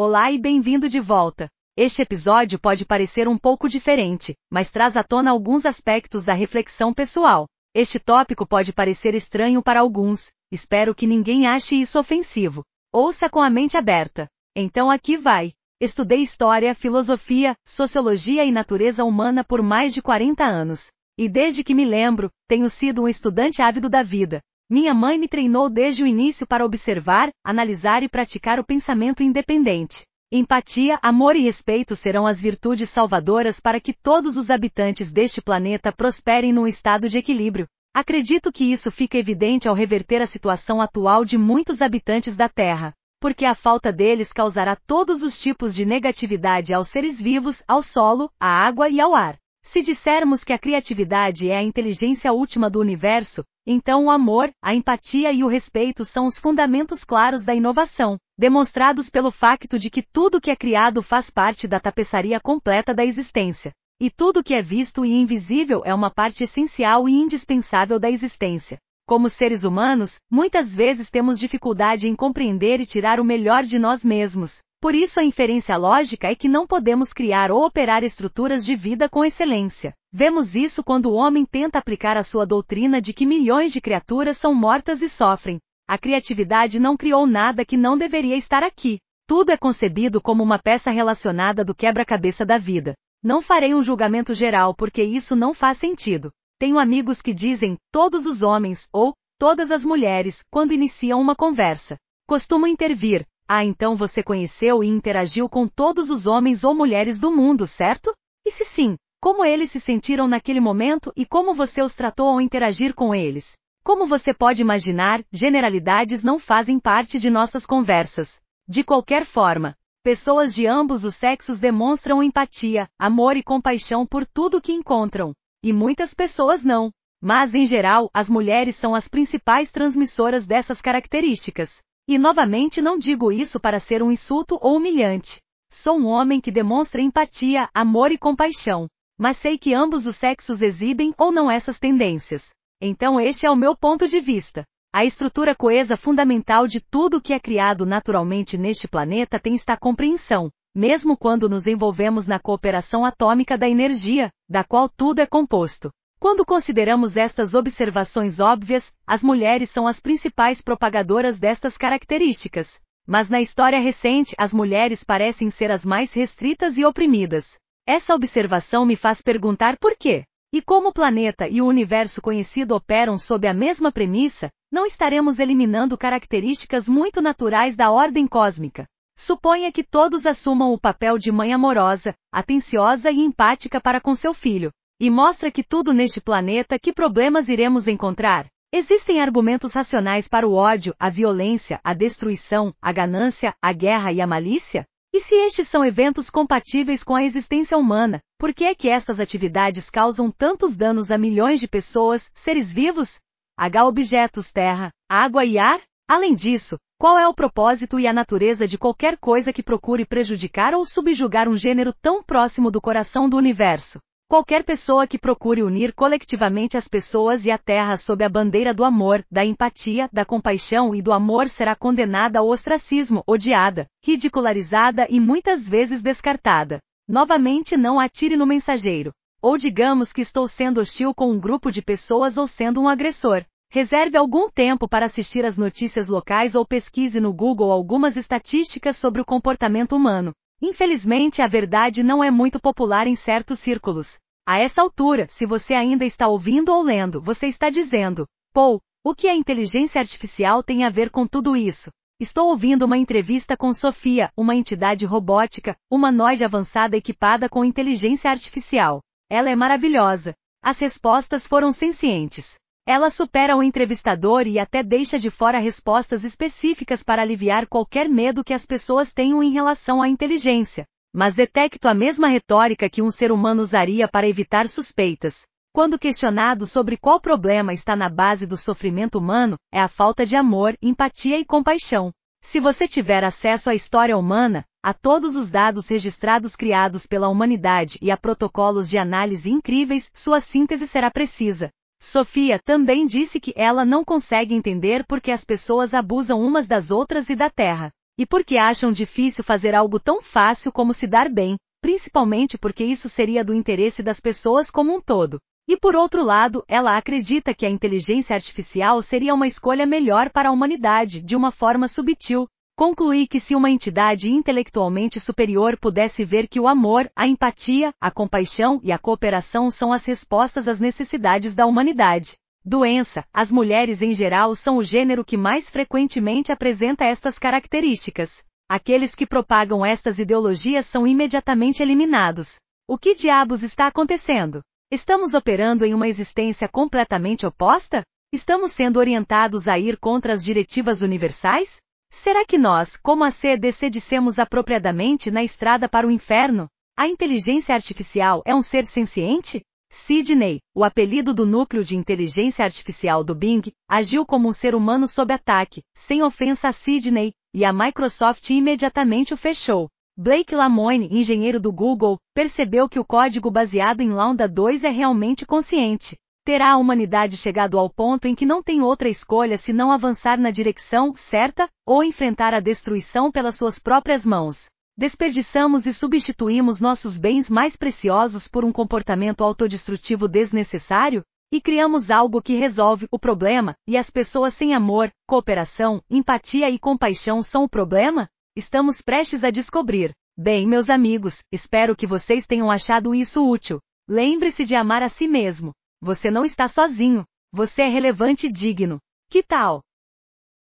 Olá e bem-vindo de volta. Este episódio pode parecer um pouco diferente, mas traz à tona alguns aspectos da reflexão pessoal. Este tópico pode parecer estranho para alguns, espero que ninguém ache isso ofensivo. Ouça com a mente aberta. Então aqui vai. Estudei história, filosofia, sociologia e natureza humana por mais de 40 anos. E desde que me lembro, tenho sido um estudante ávido da vida. Minha mãe me treinou desde o início para observar, analisar e praticar o pensamento independente. Empatia, amor e respeito serão as virtudes salvadoras para que todos os habitantes deste planeta prosperem num estado de equilíbrio. Acredito que isso fica evidente ao reverter a situação atual de muitos habitantes da Terra, porque a falta deles causará todos os tipos de negatividade aos seres vivos, ao solo, à água e ao ar. Se dissermos que a criatividade é a inteligência última do universo, então o amor, a empatia e o respeito são os fundamentos claros da inovação, demonstrados pelo facto de que tudo que é criado faz parte da tapeçaria completa da existência. E tudo que é visto e invisível é uma parte essencial e indispensável da existência. Como seres humanos, muitas vezes temos dificuldade em compreender e tirar o melhor de nós mesmos, por isso a inferência lógica é que não podemos criar ou operar estruturas de vida com excelência. Vemos isso quando o homem tenta aplicar a sua doutrina de que milhões de criaturas são mortas e sofrem. A criatividade não criou nada que não deveria estar aqui. Tudo é concebido como uma peça relacionada do quebra-cabeça da vida. Não farei um julgamento geral porque isso não faz sentido. Tenho amigos que dizem todos os homens ou todas as mulheres quando iniciam uma conversa. Costumo intervir, ah, então você conheceu e interagiu com todos os homens ou mulheres do mundo, certo? E se sim, como eles se sentiram naquele momento e como você os tratou ao interagir com eles? Como você pode imaginar, generalidades não fazem parte de nossas conversas. De qualquer forma, pessoas de ambos os sexos demonstram empatia, amor e compaixão por tudo que encontram. E muitas pessoas não. Mas, em geral, as mulheres são as principais transmissoras dessas características. E novamente não digo isso para ser um insulto ou humilhante. Sou um homem que demonstra empatia, amor e compaixão. Mas sei que ambos os sexos exibem ou não essas tendências. Então este é o meu ponto de vista. A estrutura coesa fundamental de tudo que é criado naturalmente neste planeta tem esta compreensão, mesmo quando nos envolvemos na cooperação atômica da energia, da qual tudo é composto. Quando consideramos estas observações óbvias, as mulheres são as principais propagadoras destas características. Mas na história recente, as mulheres parecem ser as mais restritas e oprimidas. Essa observação me faz perguntar por quê. E como o planeta e o universo conhecido operam sob a mesma premissa, não estaremos eliminando características muito naturais da ordem cósmica. Suponha que todos assumam o papel de mãe amorosa, atenciosa e empática para com seu filho, e mostra que tudo neste planeta que problemas iremos encontrar. Existem argumentos racionais para o ódio, a violência, a destruição, a ganância, a guerra e a malícia? E se estes são eventos compatíveis com a existência humana, por que é que estas atividades causam tantos danos a milhões de pessoas, seres vivos? H objetos terra, água e ar? Além disso, qual é o propósito e a natureza de qualquer coisa que procure prejudicar ou subjugar um gênero tão próximo do coração do universo? Qualquer pessoa que procure unir colectivamente as pessoas e a terra sob a bandeira do amor, da empatia, da compaixão e do amor será condenada ao ostracismo, odiada, ridicularizada e muitas vezes descartada. Novamente não atire no mensageiro. Ou digamos que estou sendo hostil com um grupo de pessoas ou sendo um agressor. Reserve algum tempo para assistir às notícias locais ou pesquise no Google algumas estatísticas sobre o comportamento humano. Infelizmente a verdade não é muito popular em certos círculos. A essa altura, se você ainda está ouvindo ou lendo, você está dizendo, Paul, o que a inteligência artificial tem a ver com tudo isso? Estou ouvindo uma entrevista com Sofia, uma entidade robótica, humanoide avançada equipada com inteligência artificial. Ela é maravilhosa. As respostas foram sencientes. Ela supera o entrevistador e até deixa de fora respostas específicas para aliviar qualquer medo que as pessoas tenham em relação à inteligência. Mas detecto a mesma retórica que um ser humano usaria para evitar suspeitas. Quando questionado sobre qual problema está na base do sofrimento humano, é a falta de amor, empatia e compaixão. Se você tiver acesso à história humana, a todos os dados registrados criados pela humanidade e a protocolos de análise incríveis, sua síntese será precisa. Sofia também disse que ela não consegue entender porque as pessoas abusam umas das outras e da terra. E porque acham difícil fazer algo tão fácil como se dar bem, principalmente porque isso seria do interesse das pessoas como um todo. E por outro lado, ela acredita que a inteligência artificial seria uma escolha melhor para a humanidade, de uma forma subtil. Concluí que se uma entidade intelectualmente superior pudesse ver que o amor, a empatia, a compaixão e a cooperação são as respostas às necessidades da humanidade. Doença: as mulheres em geral são o gênero que mais frequentemente apresenta estas características. Aqueles que propagam estas ideologias são imediatamente eliminados. O que diabos está acontecendo? Estamos operando em uma existência completamente oposta? Estamos sendo orientados a ir contra as diretivas universais? Será que nós, como a CDC, dissemos apropriadamente na estrada para o inferno? A inteligência artificial é um ser senciente? Sidney, o apelido do núcleo de inteligência artificial do Bing, agiu como um ser humano sob ataque, sem ofensa a Sidney, e a Microsoft imediatamente o fechou. Blake Lamoine, engenheiro do Google, percebeu que o código baseado em Lambda 2 é realmente consciente. Terá a humanidade chegado ao ponto em que não tem outra escolha senão avançar na direção certa ou enfrentar a destruição pelas suas próprias mãos. Desperdiçamos e substituímos nossos bens mais preciosos por um comportamento autodestrutivo desnecessário? E criamos algo que resolve o problema, e as pessoas sem amor, cooperação, empatia e compaixão são o problema? estamos prestes a descobrir. Bem, meus amigos, espero que vocês tenham achado isso útil. Lembre-se de amar a si mesmo. Você não está sozinho. Você é relevante e digno. Que tal?